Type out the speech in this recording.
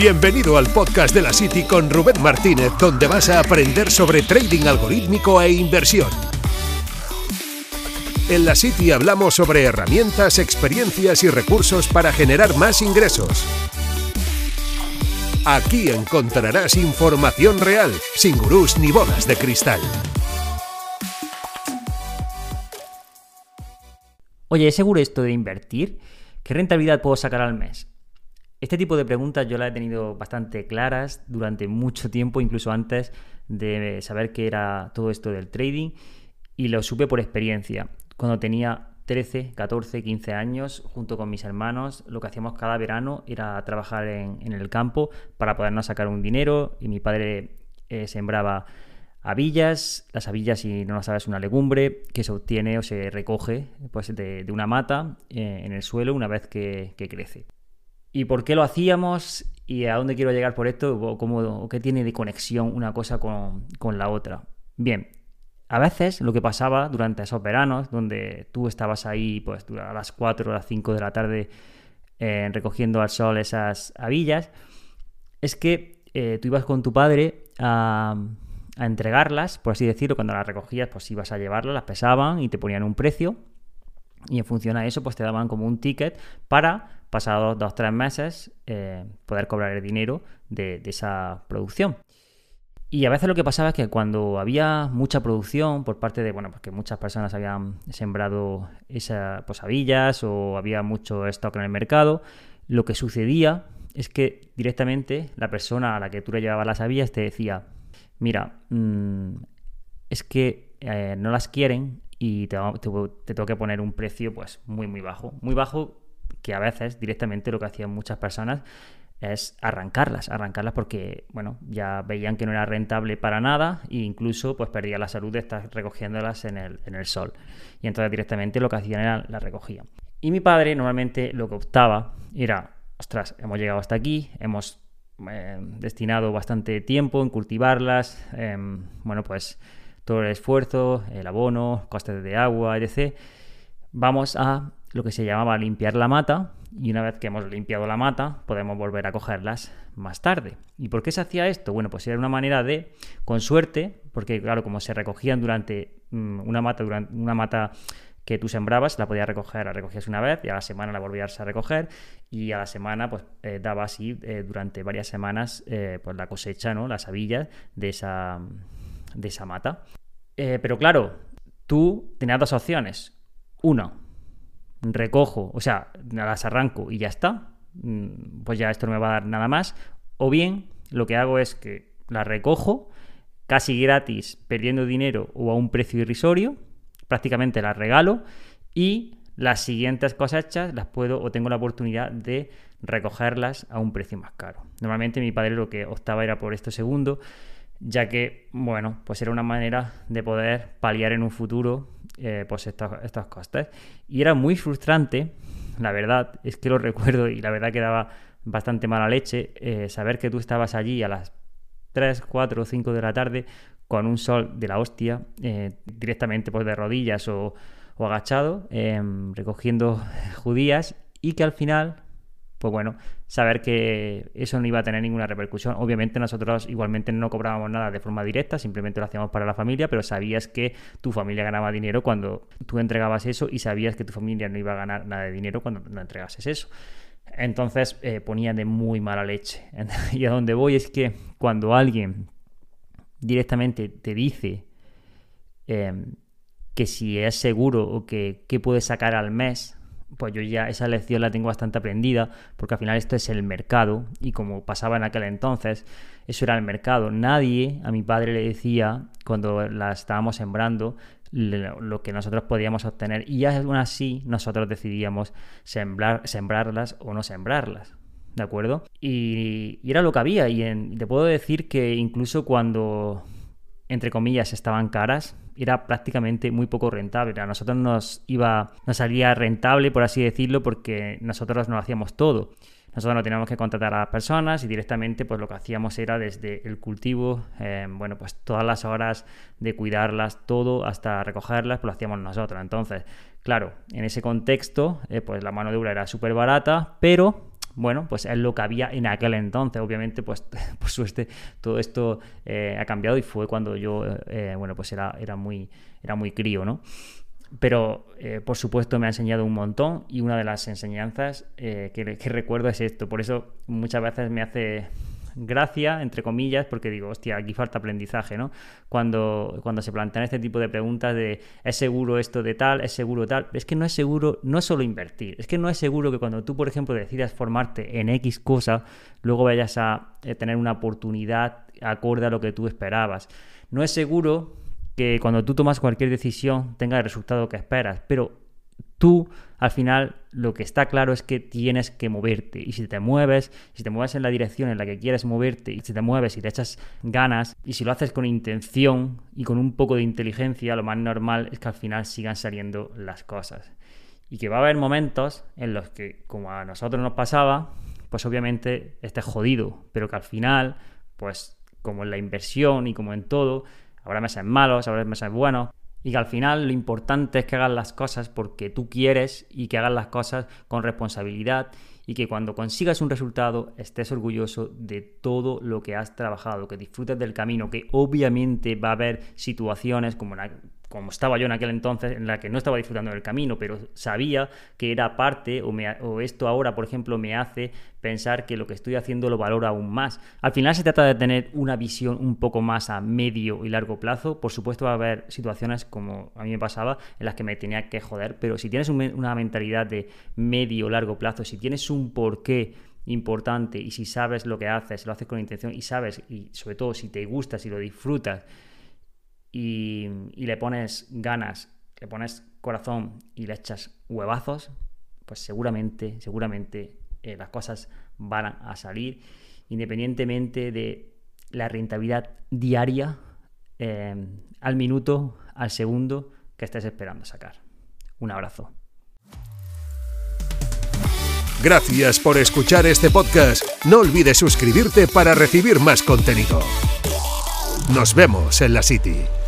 Bienvenido al podcast de la City con Rubén Martínez, donde vas a aprender sobre trading algorítmico e inversión. En la City hablamos sobre herramientas, experiencias y recursos para generar más ingresos. Aquí encontrarás información real, sin gurús ni bolas de cristal. Oye, ¿es seguro esto de invertir? ¿Qué rentabilidad puedo sacar al mes? Este tipo de preguntas yo las he tenido bastante claras durante mucho tiempo, incluso antes de saber qué era todo esto del trading, y lo supe por experiencia. Cuando tenía 13, 14, 15 años, junto con mis hermanos, lo que hacíamos cada verano era trabajar en, el campo para podernos sacar un dinero, y mi padre eh, sembraba avillas. Las avillas, si no lo sabes, es una legumbre que se obtiene o se recoge pues, de, una mata eh, en el suelo una vez que crece y por qué lo hacíamos y a dónde quiero llegar por esto o, qué tiene de conexión una cosa con, la otra. Bien, a veces lo que pasaba durante esos veranos, donde tú estabas ahí pues, a las 4 o las 5 de la tarde eh, recogiendo al sol esas avillas, es que eh, tú ibas con tu padre a, a, entregarlas, por así decirlo, cuando las recogías, pues ibas a llevarlas, las pesaban y te ponían un precio. Y en función a eso, pues te daban como un ticket para pasados dos o tres meses, eh, poder cobrar el dinero de, esa producción. Y a veces lo que pasaba es que cuando había mucha producción por parte de, bueno, porque muchas personas habían sembrado esas posavillas o había mucho stock en el mercado, lo que sucedía es que directamente la persona a la que tú le llevabas las avillas te decía, mira, mm, es que eh, no las quieren y te, te tengo que poner un precio pues muy muy bajo. Muy bajo que a veces directamente lo que hacían muchas personas es arrancarlas, arrancarlas porque, bueno, ya veían que no era rentable para nada e incluso pues perdía la salud de estar recogiéndolas en el, en el sol. Y entonces directamente lo que hacían era la recogían. Y mi padre normalmente lo que optaba era, ostras, hemos llegado hasta aquí, hemos eh, destinado bastante tiempo en cultivarlas, em, bueno, pues todo el esfuerzo, el abono, costes de agua, etc. Vamos a lo que se llamaba limpiar la mata y una vez que hemos limpiado la mata podemos volver a cogerlas más tarde. ¿Y por qué se hacía esto? Bueno, pues era una manera de, con suerte, porque claro, como se recogían durante mm, una mata, durante una mata que tú sembrabas, la podías recoger, la recogías una vez y a la semana la volvías a recoger y a la semana pues eh, daba así eh, durante varias semanas eh, pues la cosecha, ¿no? Las avillas de esa, de esa mata. pero claro, tú tenías dos opciones. Una, recojo, o sea, las arranco y ya está, mm, pues ya esto no me va a dar nada más. O bien, lo que hago es que las recojo casi gratis, perdiendo dinero o a un precio irrisorio, prácticamente las regalo y las siguientes cosechas las puedo o tengo la oportunidad de recogerlas a un precio más caro. Normalmente mi padre lo que optaba era por esto segundo, ya que, bueno, pues era una manera de poder paliar en un futuro eh, pues estos, costes. Y era muy frustrante, la verdad, es que lo recuerdo y la verdad que daba bastante mala leche eh, saber que tú estabas allí a las 3, 4 o 5 de la tarde con un sol de la hostia, eh, directamente pues de rodillas o, o agachado, em, recogiendo judías y que al final pues bueno, saber que eso no iba a tener ninguna repercusión. Obviamente nosotros igualmente no cobrábamos nada de forma directa, simplemente lo hacíamos para la familia, pero sabías que tu familia ganaba dinero cuando tú entregabas eso y sabías que tu familia no iba a ganar nada de dinero cuando no entregases eso. Entonces eh, ponía de muy mala leche. y a donde voy es que cuando alguien directamente te dice em, que si es seguro o que qué puedes sacar al mes pues yo ya esa lección la tengo bastante aprendida, porque al final esto es el mercado, y como pasaba en aquel entonces, eso era el mercado. Nadie a mi padre le decía, cuando la estábamos sembrando, lo que nosotros podíamos obtener, y aún así nosotros decidíamos sembrar, sembrarlas o no sembrarlas. ¿De acuerdo? Y, era lo que había, y te puedo decir que incluso cuando entre comillas, estaban caras, era prácticamente muy poco rentable. A nosotros nos iba, nos salía rentable, por así decirlo, porque nosotros no hacíamos todo. Nosotros no teníamos que contratar a las personas y directamente pues lo que hacíamos era desde el cultivo, eh, bueno, pues todas las horas de cuidarlas, todo hasta recogerlas, pues lo hacíamos nosotros. Entonces, claro, en ese contexto, eh, pues la mano de obra era súper barata, pero bueno, pues es lo que había en aquel entonces. Obviamente, pues por suerte todo esto eh, ha cambiado y fue cuando yo, eh, bueno, pues era, era, muy, era muy crío, ¿no? Pero, eh, por supuesto, me ha enseñado un montón y una de las enseñanzas que, que recuerdo es esto. Por eso muchas veces me hace gracia, entre comillas, porque digo, hostia, aquí falta aprendizaje, ¿no? Cuando, cuando se plantean este tipo de preguntas de ¿es seguro esto de tal? ¿Es seguro tal? Es que no es seguro, no es solo invertir, es que no es seguro que cuando tú, por ejemplo, decidas formarte en X cosa, luego vayas a eh, tener una oportunidad acorde a lo que tú esperabas. No es seguro que cuando tú tomas cualquier decisión tenga el resultado que esperas, pero tú al final lo que está claro es que tienes que moverte y si te mueves, si te mueves en la dirección en la que quieres moverte y si te mueves y te echas ganas y si lo haces con intención y con un poco de inteligencia, lo más normal es que al final sigan saliendo las cosas. Y que va a haber momentos en los que, como a nosotros nos pasaba, pues obviamente estés jodido, pero que al final, pues como en la inversión y como en todo, habrá meses malos, habrá meses buenos, y que al final lo importante es que hagas las cosas porque tú quieres y que hagas las cosas con responsabilidad y que cuando consigas un resultado estés orgulloso de todo lo que has trabajado, que disfrutes del camino, que obviamente va a haber situaciones como como estaba yo en aquel entonces, en la que no estaba disfrutando del camino, pero sabía que era parte, o, esto ahora, por ejemplo, me hace pensar que lo que estoy haciendo lo valoro aún más. Al final se trata de tener una visión un poco más a medio y largo plazo. Por supuesto va a haber situaciones como a mí me pasaba, en las que me tenía que joder, pero si tienes una mentalidad de medio o largo plazo, si tienes un porqué importante y si sabes lo que haces, lo haces con intención y sabes, y sobre todo si te gusta, si lo disfrutas, y, le pones ganas, le pones corazón y le echas huevazos, pues seguramente, seguramente eh, las cosas van a salir independientemente de la rentabilidad diaria eh, al minuto, al segundo que estés esperando sacar. Un abrazo. Gracias por escuchar este podcast. No olvides suscribirte para recibir más contenido. Nos vemos en la City.